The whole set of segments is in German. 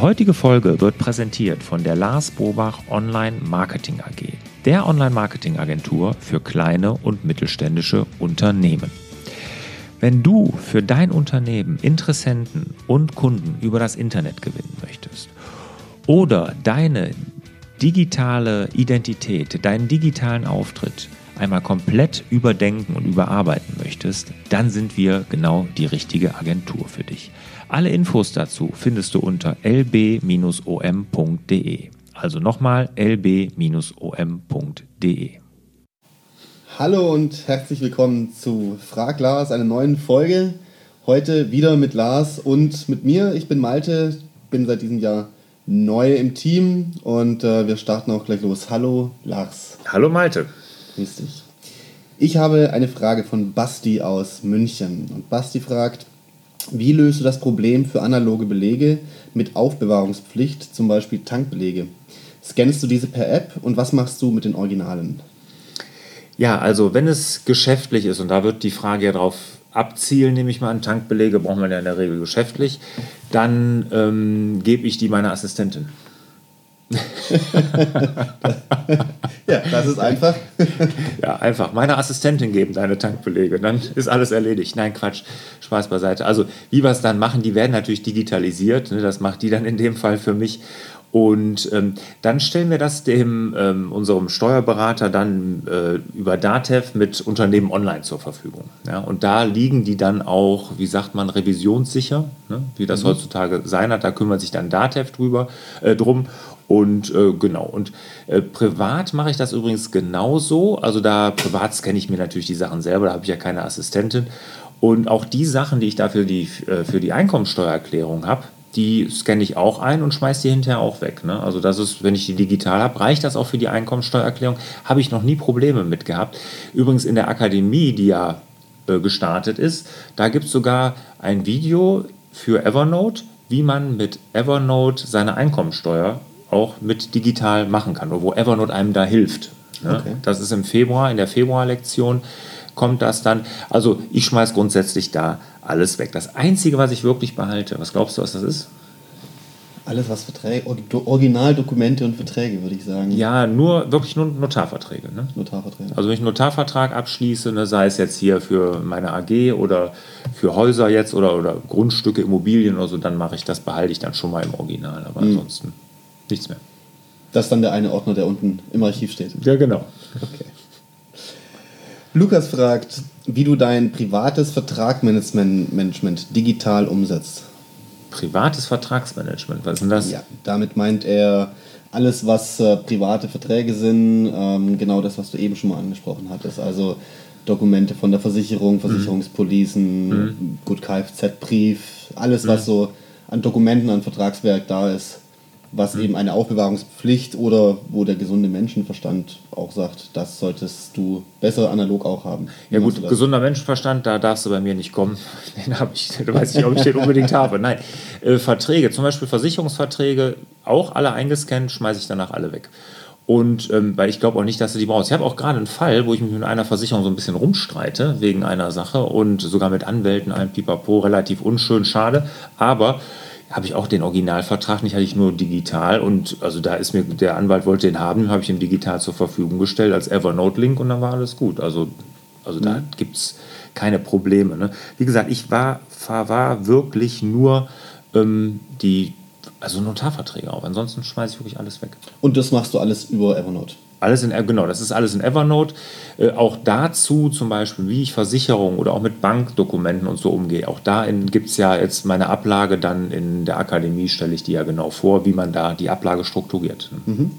heutige Folge wird präsentiert von der Lars Bobach Online Marketing AG, der Online-Marketing-Agentur für kleine und mittelständische Unternehmen. Wenn du für dein Unternehmen Interessenten und Kunden über das Internet gewinnen möchtest oder deine digitale Identität, deinen digitalen Auftritt einmal komplett überdenken und überarbeiten möchtest, dann sind wir genau die richtige Agentur für dich. Alle Infos dazu findest du unter lb-om.de. Also nochmal lb-om.de. Hallo und herzlich willkommen zu Frag Lars, einer neuen Folge. Heute wieder mit Lars und mit mir. Ich bin Malte, bin seit diesem Jahr neu im Team und äh, wir starten auch gleich los. Hallo Lars. Hallo Malte. Grüß dich. Ich habe eine Frage von Basti aus München. Und Basti fragt, wie löst du das Problem für analoge Belege mit Aufbewahrungspflicht, zum Beispiel Tankbelege? Scannst du diese per App und was machst du mit den Originalen? Ja, also wenn es geschäftlich ist, und da wird die Frage ja darauf abzielen, nehme ich mal an, Tankbelege braucht man ja in der Regel geschäftlich, dann ähm, gebe ich die meiner Assistentin. Ja, das ist einfach. ja, einfach. Meine Assistentin geben deine Tankbelege, dann ist alles erledigt. Nein, Quatsch, Spaß beiseite. Also, wie wir es dann machen, die werden natürlich digitalisiert. Ne? Das macht die dann in dem Fall für mich. Und ähm, dann stellen wir das dem ähm, unserem Steuerberater dann äh, über Datev mit Unternehmen online zur Verfügung. Ja? Und da liegen die dann auch, wie sagt man, revisionssicher, ne? wie das mhm. heutzutage sein hat. Da kümmert sich dann Datev drüber äh, drum. Und äh, genau, und äh, privat mache ich das übrigens genauso. Also da privat scanne ich mir natürlich die Sachen selber, da habe ich ja keine Assistentin. Und auch die Sachen, die ich dafür die, äh, für die Einkommensteuererklärung habe, die scanne ich auch ein und schmeiße die hinterher auch weg. Ne? Also das ist, wenn ich die digital habe, reicht das auch für die Einkommensteuererklärung. Habe ich noch nie Probleme mit gehabt. Übrigens in der Akademie, die ja äh, gestartet ist, da gibt es sogar ein Video für Evernote, wie man mit Evernote seine Einkommensteuer auch mit digital machen kann oder wo Evernote einem da hilft. Ne? Okay. Das ist im Februar, in der Februarlektion kommt das dann. Also ich schmeiße grundsätzlich da alles weg. Das Einzige, was ich wirklich behalte, was glaubst du, was das ist? Alles, was Verträge, Originaldokumente und Verträge, würde ich sagen. Ja, nur wirklich nur Notarverträge. Ne? Notarverträge. Also wenn ich einen Notarvertrag abschließe, ne, sei es jetzt hier für meine AG oder für Häuser jetzt oder, oder Grundstücke, Immobilien oder so, dann mache ich das, behalte ich dann schon mal im Original. Aber mhm. ansonsten nichts mehr. Das ist dann der eine Ordner, der unten im Archiv steht. Ja, genau. Okay. Lukas fragt, wie du dein privates Vertragsmanagement digital umsetzt. Privates Vertragsmanagement, was ist denn das? Ja, damit meint er alles, was äh, private Verträge sind, ähm, genau das, was du eben schon mal angesprochen hattest. Also Dokumente von der Versicherung, mhm. Versicherungspolicen, mhm. gut Kfz-Brief, alles, was mhm. so an Dokumenten, an Vertragswerk da ist, was eben eine Aufbewahrungspflicht oder wo der gesunde Menschenverstand auch sagt, das solltest du besser analog auch haben. Ja gut, gesunder Menschenverstand, da darfst du bei mir nicht kommen. Den habe ich, du weißt nicht, ob ich den unbedingt habe. Nein, äh, Verträge, zum Beispiel Versicherungsverträge, auch alle eingescannt, schmeiße ich danach alle weg. Und ähm, weil ich glaube auch nicht, dass du die brauchst. Ich habe auch gerade einen Fall, wo ich mich mit einer Versicherung so ein bisschen rumstreite wegen einer Sache und sogar mit Anwälten, einem Pipapo, relativ unschön, schade. Aber habe ich auch den Originalvertrag nicht, hatte ich nur digital und also da ist mir, der Anwalt wollte den haben, habe ich ihm digital zur Verfügung gestellt als Evernote-Link und dann war alles gut. Also, also mhm. da gibt es keine Probleme. Ne? Wie gesagt, ich war, war wirklich nur ähm, die, also Notarverträge auf. Ansonsten schmeiße ich wirklich alles weg. Und das machst du alles über Evernote? Alles in, genau, das ist alles in Evernote. Äh, auch dazu zum Beispiel, wie ich Versicherungen oder auch mit Bankdokumenten und so umgehe. Auch da gibt es ja jetzt meine Ablage, dann in der Akademie stelle ich die ja genau vor, wie man da die Ablage strukturiert. Mhm.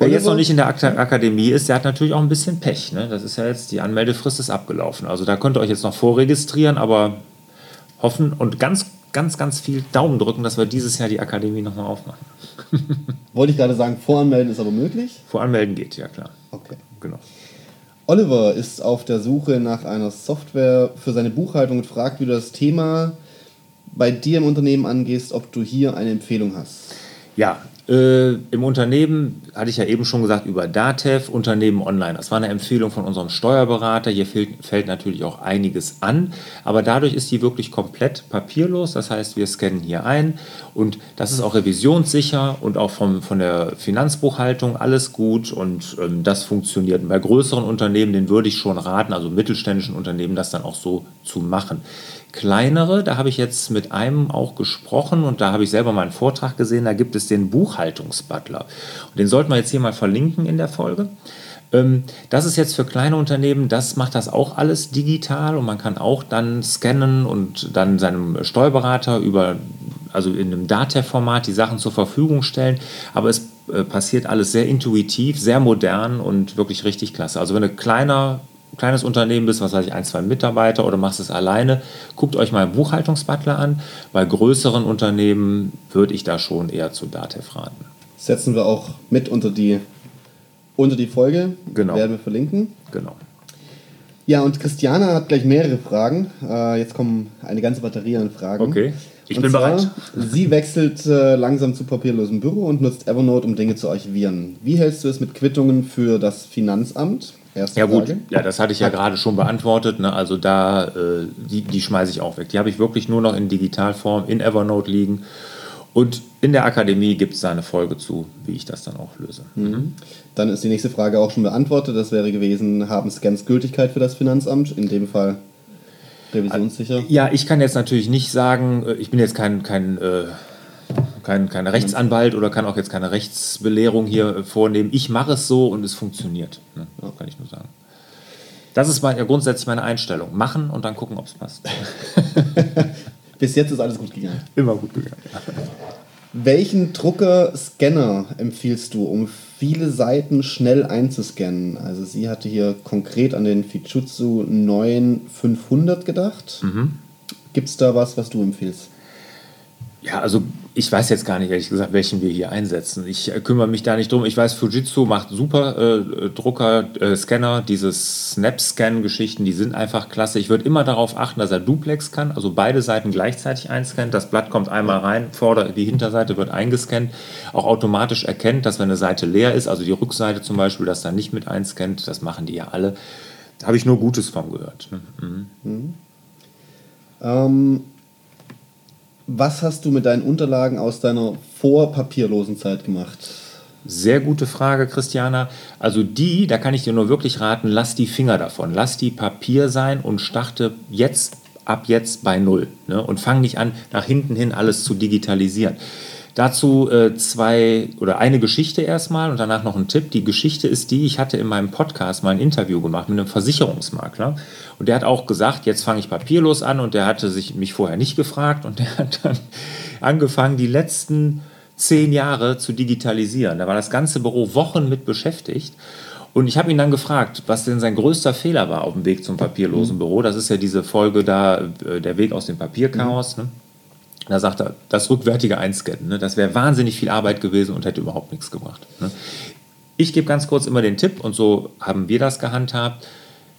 Wer jetzt noch nicht in der Akademie ist, der hat natürlich auch ein bisschen Pech. Ne? Das ist ja jetzt, die Anmeldefrist ist abgelaufen. Also da könnt ihr euch jetzt noch vorregistrieren, aber hoffen und ganz ganz, ganz viel Daumen drücken, dass wir dieses Jahr die Akademie nochmal aufmachen. Wollte ich gerade sagen, voranmelden ist aber möglich? Voranmelden geht, ja klar. Okay. Genau. Oliver ist auf der Suche nach einer Software für seine Buchhaltung und fragt, wie du das Thema bei dir im Unternehmen angehst, ob du hier eine Empfehlung hast. Ja, Äh, Im Unternehmen hatte ich ja eben schon gesagt über Datev, Unternehmen online. Das war eine Empfehlung von unserem Steuerberater. Hier fehlt, fällt natürlich auch einiges an, aber dadurch ist die wirklich komplett papierlos. Das heißt, wir scannen hier ein und das ist auch revisionssicher und auch vom, von der Finanzbuchhaltung alles gut und ähm, das funktioniert. Bei größeren Unternehmen, den würde ich schon raten, also mittelständischen Unternehmen, das dann auch so zu machen kleinere, da habe ich jetzt mit einem auch gesprochen und da habe ich selber mal einen Vortrag gesehen, da gibt es den Buchhaltungsbutler. Und den sollten wir jetzt hier mal verlinken in der Folge. Ähm, das ist jetzt für kleine Unternehmen, das macht das auch alles digital und man kann auch dann scannen und dann seinem Steuerberater über, also in einem Datev-Format die Sachen zur Verfügung stellen. Aber es äh, passiert alles sehr intuitiv, sehr modern und wirklich richtig klasse. Also wenn du kleiner kleines Unternehmen bist, was weiß ich, ein, zwei Mitarbeiter oder machst es alleine, guckt euch mal Buchhaltungsbutler an. Bei größeren Unternehmen würde ich da schon eher zu Datev raten. Setzen wir auch mit unter die, unter die Folge. Genau. Werden wir verlinken. Genau. Ja, und Christiane hat gleich mehrere Fragen. Äh, jetzt kommen eine ganze Batterie an Fragen. Okay, ich und bin zwar, bereit. Sie wechselt äh, langsam zu papierlosem Büro und nutzt Evernote, um Dinge zu archivieren. Wie hältst du es mit Quittungen für das Finanzamt? Erste ja gut, Frage. ja, das hatte ich ja gerade schon beantwortet. Ne? Also da, äh, die, die schmeiße ich auch weg. Die habe ich wirklich nur noch in Digitalform in Evernote liegen. Und in der Akademie gibt es da eine Folge zu, wie ich das dann auch löse. Mhm. Dann ist die nächste Frage auch schon beantwortet. Das wäre gewesen, haben Scans Gültigkeit für das Finanzamt? In dem Fall revisionssicher? Ja, ich kann jetzt natürlich nicht sagen, äh, ich bin jetzt kein, kein äh, kein, kein Rechtsanwalt oder kann auch jetzt keine Rechtsbelehrung hier vornehmen. Ich mache es so und es funktioniert. Ne? Ja. Kann ich nur sagen. Das ist mein, ja, grundsätzlich meine Einstellung. Machen und dann gucken, ob es passt. Bis jetzt ist alles gut gegangen. Immer gut gegangen. Welchen Drucker-Scanner empfiehlst du, um viele Seiten schnell einzuscannen? Also sie hatte hier konkret an den Fujitsu 9500 gedacht. Mhm. Gibt es da was, was du empfiehlst? Ja, also ich weiß jetzt gar nicht, ehrlich gesagt, welchen wir hier einsetzen. Ich äh, kümmere mich da nicht drum. Ich weiß, Fujitsu macht super äh, Drucker, äh, Scanner, diese Snap-Scan-Geschichten, die sind einfach klasse. Ich würde immer darauf achten, dass er Duplex kann, also beide Seiten gleichzeitig einscannt. Das Blatt kommt einmal rein, Vorder-, die Hinterseite wird eingescannt. Auch automatisch erkennt, dass wenn eine Seite leer ist, also die Rückseite zum Beispiel, das dann nicht mit einscannt. Das machen die ja alle. Da habe ich nur Gutes von gehört. Mhm. Mhm. Ähm was hast du mit deinen Unterlagen aus deiner vorpapierlosen Zeit gemacht? Sehr gute Frage, Christiana. Also die, da kann ich dir nur wirklich raten, lass die Finger davon. Lass die Papier sein und starte jetzt ab jetzt bei Null. Ne? Und fang nicht an, nach hinten hin alles zu digitalisieren. Dazu äh, zwei oder eine Geschichte erstmal und danach noch ein Tipp. Die Geschichte ist die, ich hatte in meinem Podcast mal ein Interview gemacht mit einem Versicherungsmakler und der hat auch gesagt, jetzt fange ich papierlos an und der hatte sich mich vorher nicht gefragt und der hat dann angefangen, die letzten zehn Jahre zu digitalisieren. Da war das ganze Büro Wochen mit beschäftigt. Und ich habe ihn dann gefragt, was denn sein größter Fehler war auf dem Weg zum papierlosen Büro. Das ist ja diese Folge da, äh, der Weg aus dem Papierchaos. Ne? Da sagt er, das rückwärtige Einscannen, ne, das wäre wahnsinnig viel Arbeit gewesen und hätte überhaupt nichts gebracht. Ne. Ich gebe ganz kurz immer den Tipp, und so haben wir das gehandhabt,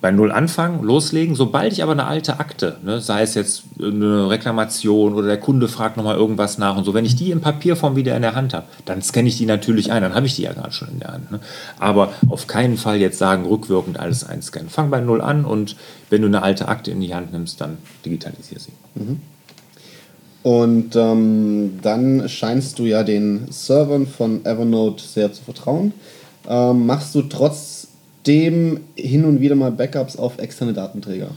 bei Null anfangen, loslegen. Sobald ich aber eine alte Akte, ne, sei es jetzt eine Reklamation oder der Kunde fragt nochmal irgendwas nach und so, wenn ich die in Papierform wieder in der Hand habe, dann scanne ich die natürlich ein, dann habe ich die ja gerade schon in der Hand. Ne. Aber auf keinen Fall jetzt sagen, rückwirkend alles einscannen. Fang bei Null an und wenn du eine alte Akte in die Hand nimmst, dann digitalisiere sie. Mhm. Und ähm, dann scheinst du ja den Servern von Evernote sehr zu vertrauen. Ähm, machst du trotzdem hin und wieder mal Backups auf externe Datenträger?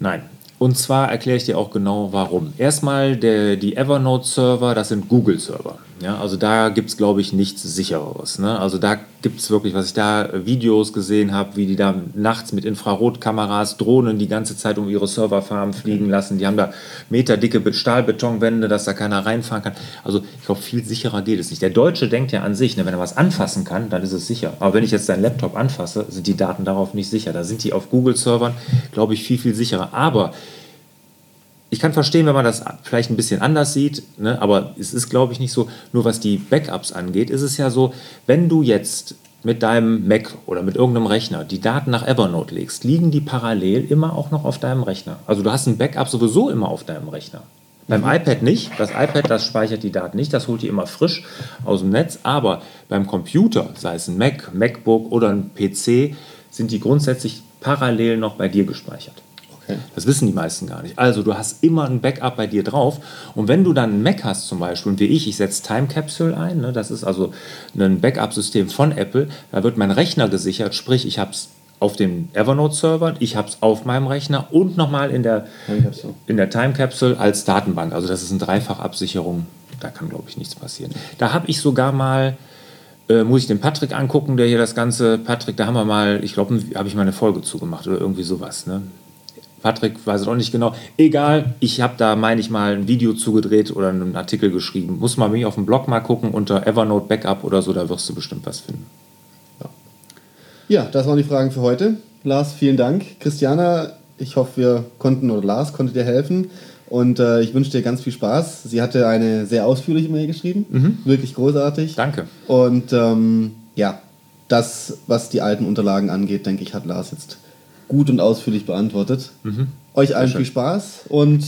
Nein. Und zwar erkläre ich dir auch genau warum. Erstmal der, die Evernote-Server, das sind Google-Server. Ja, also da gibt es, glaube ich, nichts Sichereres. Ne? Also da gibt es wirklich, was ich da äh, Videos gesehen habe, wie die da nachts mit Infrarotkameras Drohnen die ganze Zeit um ihre Serverfarmen fliegen lassen. Die haben da meterdicke Stahlbetonwände, dass da keiner reinfahren kann. Also ich glaube, viel sicherer geht es nicht. Der Deutsche denkt ja an sich, ne, wenn er was anfassen kann, dann ist es sicher. Aber wenn ich jetzt deinen Laptop anfasse, sind die Daten darauf nicht sicher. Da sind die auf Google-Servern, glaube ich, viel, viel sicherer. Aber ich kann verstehen, wenn man das vielleicht ein bisschen anders sieht, ne, aber es ist, glaube ich, nicht so. Nur was die Backups angeht, ist es ja so, wenn du jetzt mit deinem Mac oder mit irgendeinem Rechner die Daten nach Evernote legst, liegen die parallel immer auch noch auf deinem Rechner. Also du hast ein Backup sowieso immer auf deinem Rechner. Beim iPad nicht. Das iPad, das speichert die Daten nicht. Das holt die immer frisch aus dem Netz. Aber beim Computer, sei es ein Mac, MacBook oder ein PC, sind die grundsätzlich parallel noch bei dir gespeichert. Das wissen die meisten gar nicht. Also du hast immer ein Backup bei dir drauf. Und wenn du dann ein Mac hast zum Beispiel, und wie ich, ich setze Time Capsule ein, ne, das ist also ein Backup-System von Apple, da wird mein Rechner gesichert, sprich ich habe es auf dem Evernote-Server, ich habe es auf meinem Rechner und nochmal in der, in der Time Capsule als Datenbank. Also das ist eine Dreifachabsicherung, da kann, glaube ich, nichts passieren. Da habe ich sogar mal, äh, muss ich den Patrick angucken, der hier das Ganze, Patrick, da haben wir mal, ich glaube, habe ich mal eine Folge zugemacht oder irgendwie sowas. Ne? Patrick weiß es auch nicht genau. Egal, ich habe da, meine ich mal, ein Video zugedreht oder einen Artikel geschrieben. Muss man mich auf dem Blog mal gucken unter Evernote Backup oder so, da wirst du bestimmt was finden. Ja, das waren die Fragen für heute. Lars, vielen Dank. Christiana, ich hoffe, wir konnten oder Lars konnte dir helfen. Und äh, ich wünsche dir ganz viel Spaß. Sie hatte eine sehr ausführliche Mail geschrieben. Mhm. Wirklich großartig. Danke. Und ähm, ja, das, was die alten Unterlagen angeht, denke ich, hat Lars jetzt gut und ausführlich beantwortet. Mhm. Euch allen viel Spaß und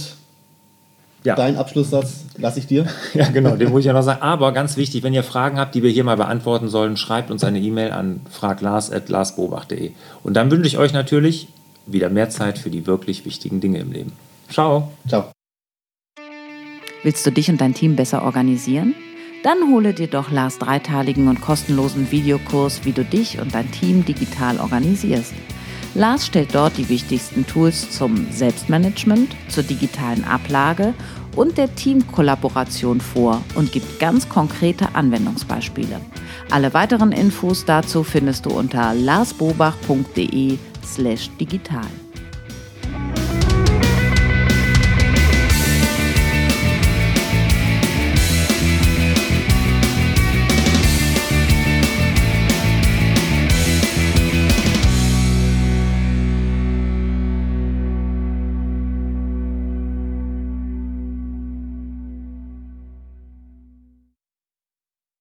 ja. Dein Abschlusssatz lasse ich dir. Ja, genau, den muss ich ja noch sagen. Aber ganz wichtig, wenn ihr Fragen habt, die wir hier mal beantworten sollen, schreibt uns eine E-Mail an fraglars.larsbobach.de. Und dann wünsche ich euch natürlich wieder mehr Zeit für die wirklich wichtigen Dinge im Leben. Ciao. Ciao. Willst du dich und dein Team besser organisieren? Dann hole dir doch Lars dreiteiligen und kostenlosen Videokurs, wie du dich und dein Team digital organisierst. Lars stellt dort die wichtigsten Tools zum Selbstmanagement, zur digitalen Ablage und der Teamkollaboration vor und gibt ganz konkrete Anwendungsbeispiele. Alle weiteren Infos dazu findest du unter larsbobach.de slash digital.